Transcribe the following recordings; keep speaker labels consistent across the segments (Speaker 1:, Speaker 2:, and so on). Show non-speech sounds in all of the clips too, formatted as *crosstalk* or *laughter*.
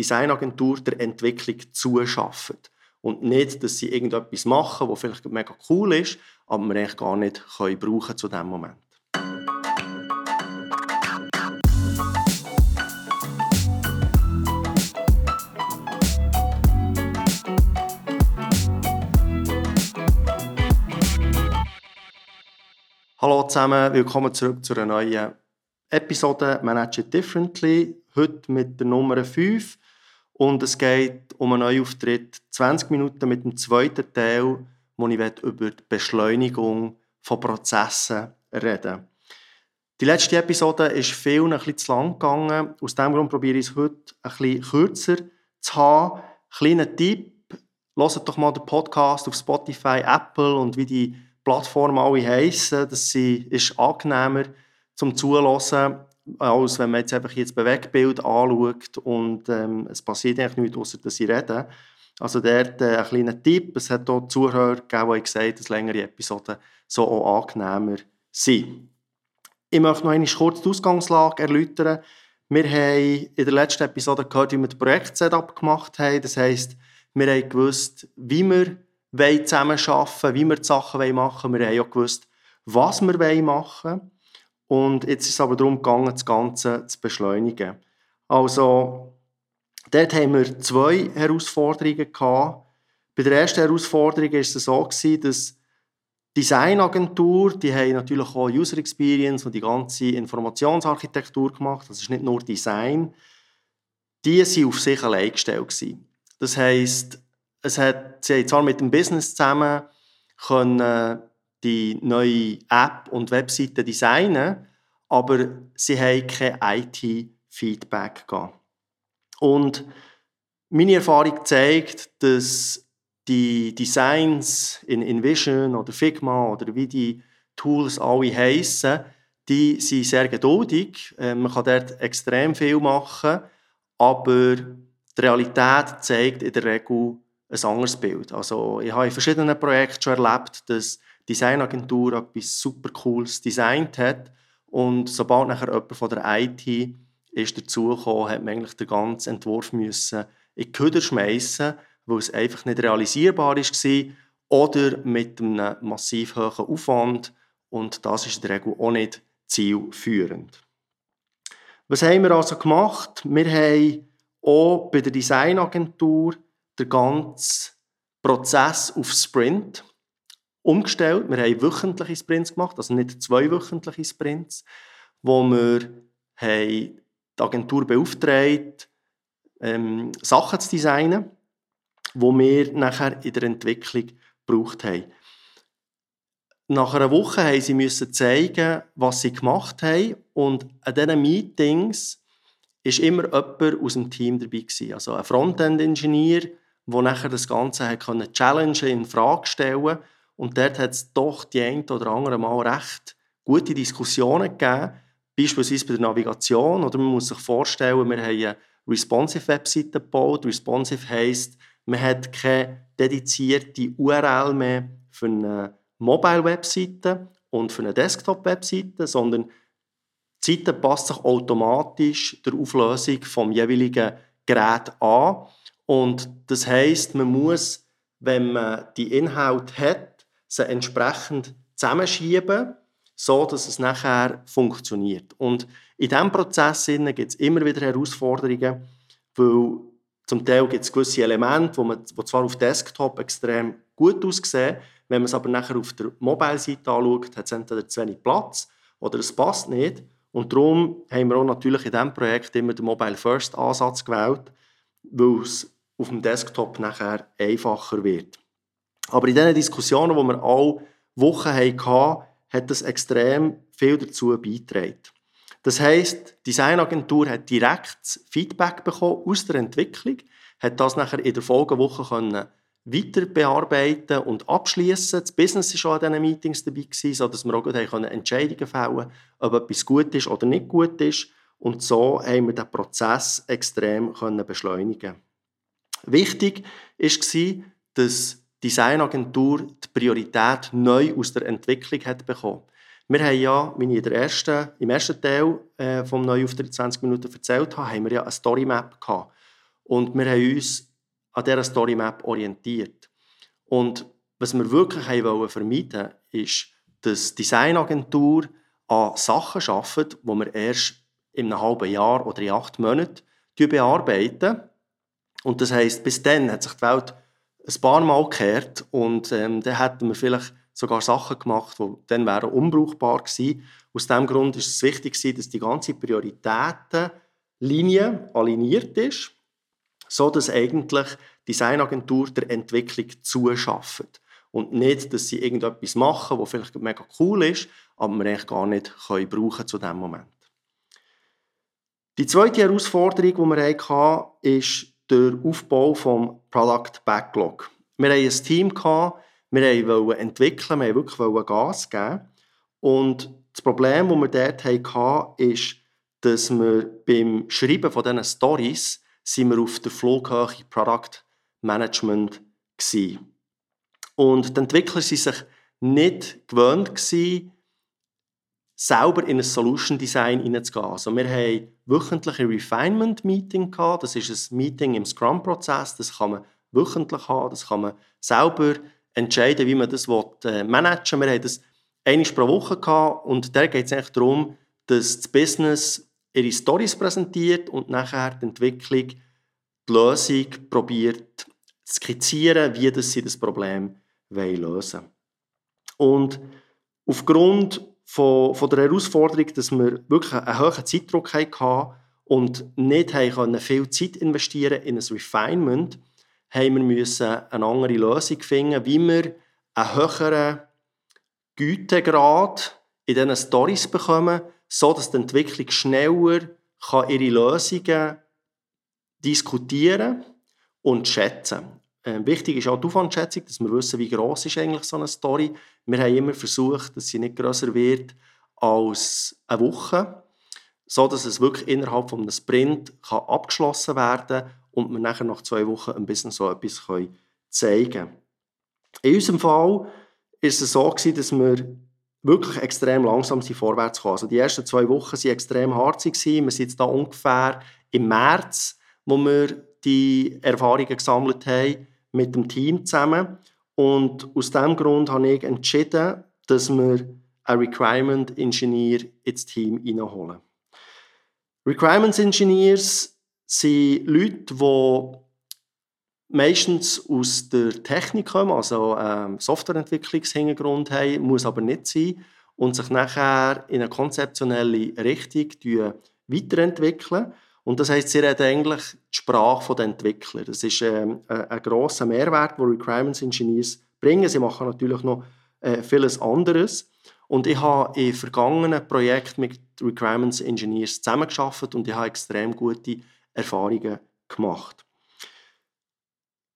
Speaker 1: Designagentur der Entwicklung zuschaffen. Und nicht, dass sie irgendetwas machen, was vielleicht mega cool ist, aber wir eigentlich gar nicht können brauchen zu diesem Moment. Hallo zusammen, willkommen zurück zu einer neuen Episode Manage It Differently. Heute mit der Nummer 5. Und es geht um einen Neuauftritt, 20 Minuten mit dem zweiten Teil, wo ich über die Beschleunigung von Prozessen reden Die letzte Episode ist vielen ein bisschen zu lang gegangen. Aus diesem Grund probiere ich es heute ein bisschen kürzer zu haben. Kleiner Tipp, hört doch mal den Podcast auf Spotify, Apple und wie die Plattformen alle heissen. Das ist angenehmer zum Zuhören als wenn man jetzt einfach jetzt Bewegtbild anschaut und ähm, es passiert eigentlich nichts, außer dass sie reden. Also dort äh, ein kleiner Tipp, es hat auch Zuhörer gegeben, die gesagt dass längere Episoden so auch angenehmer sind. Ich möchte noch einmal kurz die Ausgangslage erläutern. Wir haben in der letzten Episode gehört, wie wir das Projekt-Setup gemacht haben. Das heisst, wir haben gewusst, wie wir zusammenarbeiten wollen, wie wir die Sachen machen wollen. Wir haben auch gewusst, was wir machen wollen. Und jetzt ist es aber darum gegangen, das Ganze zu beschleunigen. Also, dort haben wir zwei Herausforderungen gehabt. Bei der ersten Herausforderung war es so, dass die Designagentur, die haben natürlich auch User Experience und die ganze Informationsarchitektur gemacht. Das ist nicht nur Design. Die waren auf sich allein gestellt. Das heisst, es hat, sie haben zwar mit dem Business zusammen können die neue App und Webseite designen, aber sie haben kein IT-Feedback gehabt. Und meine Erfahrung zeigt, dass die Designs in InVision oder Figma oder wie die Tools alle heissen, die sind sehr geduldig. Äh, man kann dort extrem viel machen, aber die Realität zeigt in der Regel ein anderes Bild. Also ich habe in verschiedenen Projekten schon erlebt, dass Designagentur etwas super Cooles designt hat und sobald nachher jemand von der IT ist dazugekommen, hat man eigentlich den ganzen Entwurf müssen in die Köder schmeißen, weil es einfach nicht realisierbar war oder mit einem massiv hohen Aufwand und das ist in der Regel auch nicht zielführend. Was haben wir also gemacht? Wir haben auch bei der Designagentur den ganzen Prozess auf Sprint umgestellt. Wir haben wöchentliche Sprints gemacht, also nicht zwei wöchentliche Sprints, wo wir haben die Agentur beauftragt, ähm, Sachen zu designen, die wir nachher in der Entwicklung gebraucht haben. Nach einer Woche haben sie müssen zeigen, was sie gemacht haben und an diesen Meetings ist immer jemand aus dem Team dabei gewesen. Also ein Frontend-Ingenieur, der nachher das Ganze hat challengen, in Frage stellen und dort hat es doch die ein oder andere Mal recht gute Diskussionen gegeben, beispielsweise bei der Navigation. Oder man muss sich vorstellen, wir haben eine responsive Webseite gebaut. Responsive heisst, man hat keine dedizierte URL mehr für eine Mobile-Webseite und für eine Desktop-Webseite, sondern die Seite passt sich automatisch der Auflösung vom jeweiligen Gerät an. Und das heisst, man muss, wenn man die Inhalte hat, sie entsprechend zusammenschieben, so dass es nachher funktioniert. Und in diesem Prozess gibt es immer wieder Herausforderungen, weil zum Teil gibt es gewisse Elemente, wo wo zwar auf Desktop extrem gut aussehen, wenn man es aber nachher auf der Mobile-Seite anschaut, hat es entweder zu wenig Platz oder es passt nicht. Und darum haben wir auch natürlich in diesem Projekt immer den Mobile-First-Ansatz gewählt, weil es auf dem Desktop nachher einfacher wird. Aber in diesen Diskussionen, die wir alle Wochen hatten, hat das extrem viel dazu beigetragen. Das heisst, die Designagentur hat direkt Feedback bekommen aus der Entwicklung, hat das nachher in der Folgewoche können weiter bearbeiten und abschließen. Das Business war schon an diesen Meetings dabei, sodass wir auch können Entscheidungen fällen können, ob etwas gut ist oder nicht gut ist. Und so haben wir den Prozess extrem können beschleunigen Wichtig war, dass Designagentur die Priorität neu aus der Entwicklung hat bekommen. Wir haben ja, wie ich ersten, im ersten Teil äh, vom Neuauftritt 20 Minuten erzählt habe, haben wir ja eine Storymap gehabt. Und wir haben uns an dieser Storymap orientiert. Und was wir wirklich wollen vermeiden ist, dass Designagentur an Sachen arbeitet, die wir erst in einem halben Jahr oder in acht Monaten bearbeiten. Und das heisst, bis dann hat sich die Welt ein paar Mal gekehrt und ähm, dann hätten wir vielleicht sogar Sachen gemacht, die dann wären unbrauchbar gewesen. Aus diesem Grund ist es wichtig, dass die ganze Prioritätenlinie aligniert ist, so dass eigentlich die Designagentur der Entwicklung zuschafft. Und nicht, dass sie irgendetwas machen, was vielleicht mega cool ist, aber wir eigentlich gar nicht können brauchen zu diesem Moment. Die zweite Herausforderung, die wir hatten, ist der Aufbau des Product Backlog. Wir hatten ein Team, wir wollten entwickeln, wir wollten Gas geben. Und das Problem, das wir dort hatten, ist, dass wir beim Schreiben von diesen Stories sind wir auf der Flughöhe Product Management waren. Und die Entwickler waren sich nicht gewöhnt, selber in ein Solution Design hineinzugehen. Also wir haben wöchentliche Refinement Meeting gehabt. Das ist ein Meeting im Scrum Prozess. Das kann man wöchentlich haben. Das kann man selber entscheiden, wie man das äh, managen will. Wir haben das einmal pro Woche gehabt und da geht es eigentlich darum, dass das Business ihre Stories präsentiert und nachher die Entwicklung die Lösung probiert skizzieren, wie das sie das Problem lösen wollen. Und aufgrund von, von der Herausforderung, dass wir wirklich einen hohen Zeitdruck hatten und nicht haben viel Zeit investieren in ein Refinement, haben wir eine andere Lösung finden, wie wir einen höheren Gütegrad in diesen Stories bekommen, sodass die Entwicklung schneller kann ihre Lösungen diskutieren und schätzen äh, wichtig ist auch die Aufwandschätzung, dass wir wissen, wie groß ist eigentlich so eine Story. Wir haben immer versucht, dass sie nicht größer wird als eine Woche, so dass es wirklich innerhalb von einem Sprint kann abgeschlossen werden kann und wir nachher nach zwei Wochen ein bisschen so etwas können zeigen können. In unserem Fall ist es so gewesen, dass wir wirklich extrem langsam sind vorwärts kamen. Also die ersten zwei Wochen waren extrem hart. Wir sind jetzt da ungefähr im März, wo wir die Erfahrungen gesammelt haben mit dem Team zusammen. Und aus diesem Grund habe ich entschieden, dass wir einen Requirement Engineer ins Team hineinholen. Requirements Engineers sind Leute, die meistens aus der Technik kommen, also ähm, Softwareentwicklungshintergrund haben, muss aber nicht sein, und sich nachher in eine konzeptionelle Richtung weiterentwickeln. Und das heißt, sie reden eigentlich die Sprache der Entwickler. Das ist ähm, ein grosser Mehrwert, den Requirements Engineers bringen. Sie machen natürlich noch äh, vieles anderes. Und ich habe in vergangenen Projekten mit Requirements Engineers zusammengearbeitet und ich habe extrem gute Erfahrungen gemacht.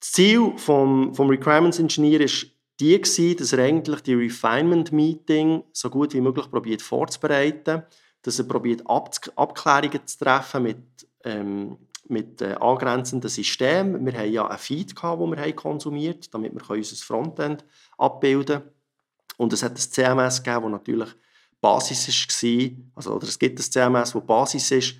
Speaker 1: Das Ziel vom, vom Requirements Engineer ist die gewesen, dass er eigentlich die Refinement Meeting so gut wie möglich probiert vorzubereiten dass er probiert Abklärungen zu treffen mit, ähm, mit äh, angrenzenden Systemen. Wir haben ja einen Feed, gehabt, den wir haben konsumiert damit wir unser Frontend abbilden können. Und es hat ein CMS gegeben, das natürlich Basis war. Also, oder es gibt ein CMS, das Basis ist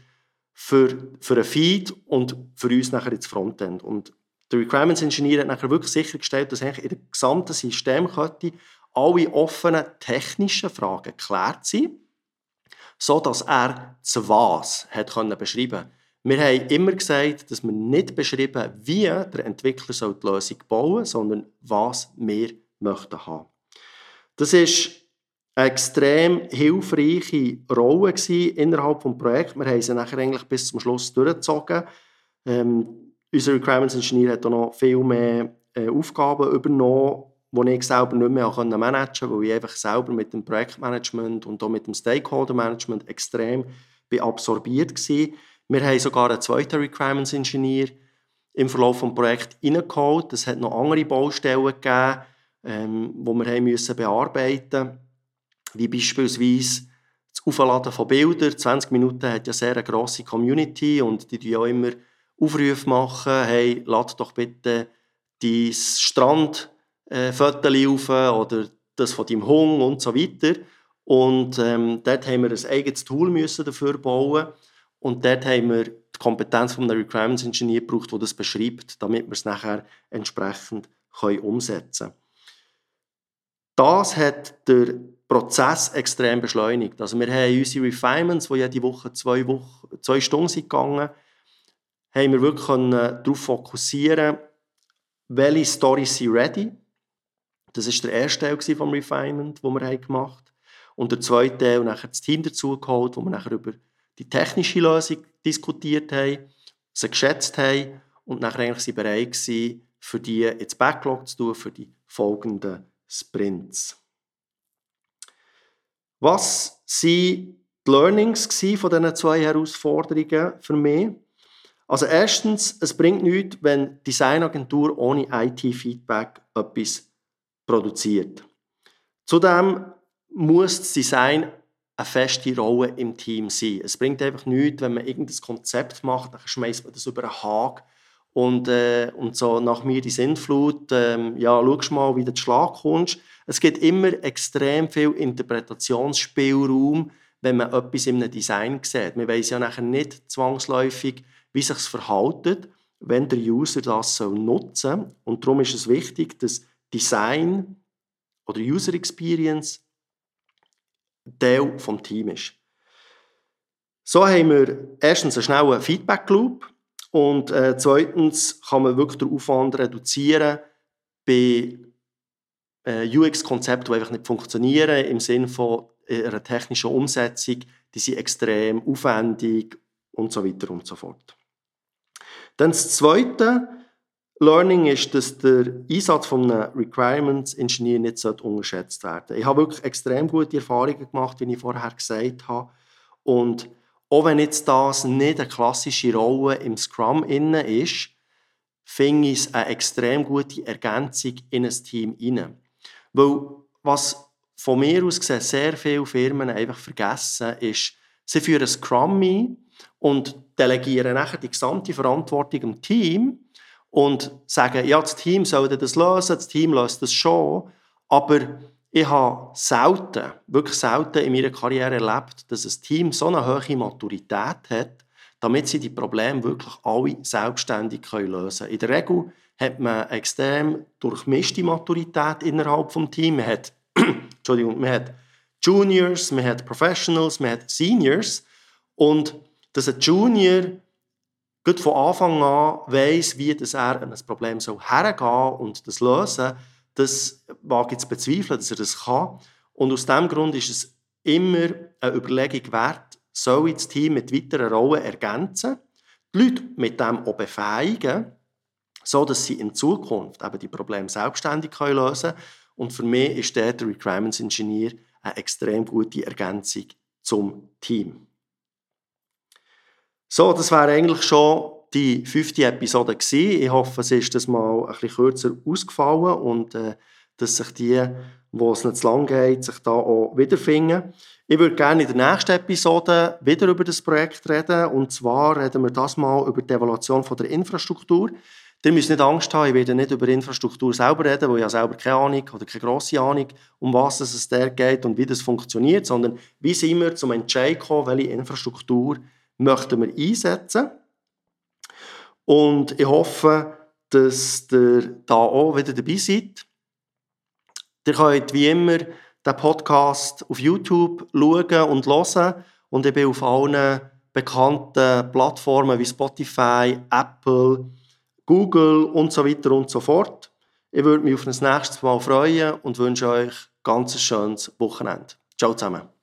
Speaker 1: für, für einen Feed und für uns nachher ins Frontend. Und der Requirements Engineer hat nachher wirklich sichergestellt, dass eigentlich in der gesamten Systemkette alle offenen technischen Fragen geklärt sind so dass er das Was hat beschreiben Wir haben immer gesagt, dass wir nicht beschrieben, wie der Entwickler die Lösung bauen soll, sondern was wir möchten haben. Das ist eine extrem hilfreiche Rolle innerhalb des Projekts. Wir haben sie nachher eigentlich bis zum Schluss durchgezogen. Ähm, unser Requirements Engineer hat auch noch viel mehr äh, Aufgaben übernommen die ich selber nicht mehr managen konnte, weil ich einfach selber mit dem Projektmanagement und auch mit dem Stakeholder-Management extrem absorbiert war. Wir haben sogar einen zweiten Requirements Engineer im Verlauf des Projekts reingeholt. Es hat noch andere Baustellen gegeben, ähm, die wir bearbeiten mussten, wie beispielsweise das Aufladen von Bildern. 20 Minuten hat ja sehr eine grosse Community und die machen auch immer Aufrufe machen, hey, lad doch bitte dein Strand äh, Fotos auf oder das von deinem Hund und so weiter. Und ähm, dort haben wir ein eigenes Tool müssen dafür bauen. Und dort haben wir die Kompetenz von einem Requirements Engineer gebraucht, der das beschreibt, damit wir es nachher entsprechend können umsetzen können. Das hat der Prozess extrem beschleunigt. Also wir haben unsere Refinements, die jede Woche zwei, Wochen, zwei Stunden sind gegangen, haben wir wirklich darauf fokussieren, welche Storys sind ready. Das war der erste Teil des Refinement, den wir gemacht haben. Und der zweite Teil, nachher das Team dazu geholt, wo wir nachher über die technische Lösung diskutiert haben, sie geschätzt haben und nachher eigentlich sie bereit waren, für die ins Backlog zu tun, für die folgenden Sprints. Was waren die Learnings von diesen zwei Herausforderungen für mich? Also erstens, es bringt nichts, wenn Designagentur ohne IT-Feedback etwas produziert. Zudem muss das Design eine feste Rolle im Team sein. Es bringt einfach nichts, wenn man irgendein Konzept macht, dann schmeißt man das über einen Haken und, äh, und so nach mir die Sinnflut, ähm, ja, schau mal, wie du Schlag kommst. Es gibt immer extrem viel Interpretationsspielraum, wenn man etwas in einem Design sieht. Man weiß ja nachher nicht zwangsläufig, wie sich verhaltet, wenn der User das nutzen soll. Und darum ist es wichtig, dass Design oder User Experience Teil des Teams ist. So haben wir erstens einen schnellen Feedback-Loop und äh, zweitens kann man wirklich den Aufwand reduzieren bei äh, UX-Konzepten, die einfach nicht funktionieren, im Sinne von äh, einer technischen Umsetzung, die sind extrem aufwendig und so weiter und so fort. Dann das zweite Learning ist, dass der Einsatz von einem Requirements Engineer nicht unterschätzt werden Ich habe wirklich extrem gute Erfahrungen gemacht, wie ich vorher gesagt habe. Und auch wenn jetzt das nicht eine klassische Rolle im Scrum inne ist, finde ich es eine extrem gute Ergänzung in ein Team inne. Weil was von mir aus gesehen sehr viele Firmen einfach vergessen, ist, sie führen Scrum ein und delegieren nachher die gesamte Verantwortung im Team und sagen, ja, das Team soll das lösen, das Team löst das schon, aber ich habe selten, wirklich selten in meiner Karriere erlebt, dass ein Team so eine hohe Maturität hat, damit sie die Probleme wirklich alle selbstständig lösen können. In der Regel hat man extrem durchmischte Maturität innerhalb des Teams. Man *clears throat* Entschuldigung, man hat Juniors, man hat Professionals, man hat Seniors und dass ein Junior gut von Anfang an weiss, wie das er an ein Problem so hergehen und das lösen, das wage ich zu bezweifeln, dass er das kann. Und aus diesem Grund ist es immer eine Überlegung wert, soll ich das Team mit weiteren Rollen ergänzen, die Leute mit dem auch befähigen, so dass sie in Zukunft eben die Probleme selbstständig lösen können. Und für mich ist der Requirements Engineer eine extrem gute Ergänzung zum Team. So, das wäre eigentlich schon die fünfte Episode gewesen. Ich hoffe, es ist das mal ein bisschen kürzer ausgefallen und äh, dass sich die, wo es nicht zu lang geht, sich da auch wiederfinden. Ich würde gerne in der nächsten Episode wieder über das Projekt reden und zwar reden wir das mal über die Evaluation von der Infrastruktur. Ihr müsst nicht Angst haben, ich werde nicht über Infrastruktur selber reden, weil ich selber keine Ahnung oder keine grosse Ahnung, um was es da geht und wie das funktioniert, sondern wie sind wir zum Entscheid gekommen, welche Infrastruktur möchten wir einsetzen. Und ich hoffe, dass ihr da auch wieder dabei seid. Ihr könnt wie immer den Podcast auf YouTube schauen und hören. Und ich bin auf allen bekannten Plattformen wie Spotify, Apple, Google und so weiter und so fort. Ich würde mich auf das nächste Mal freuen und wünsche euch ganz ein schönes Wochenende. Ciao zusammen.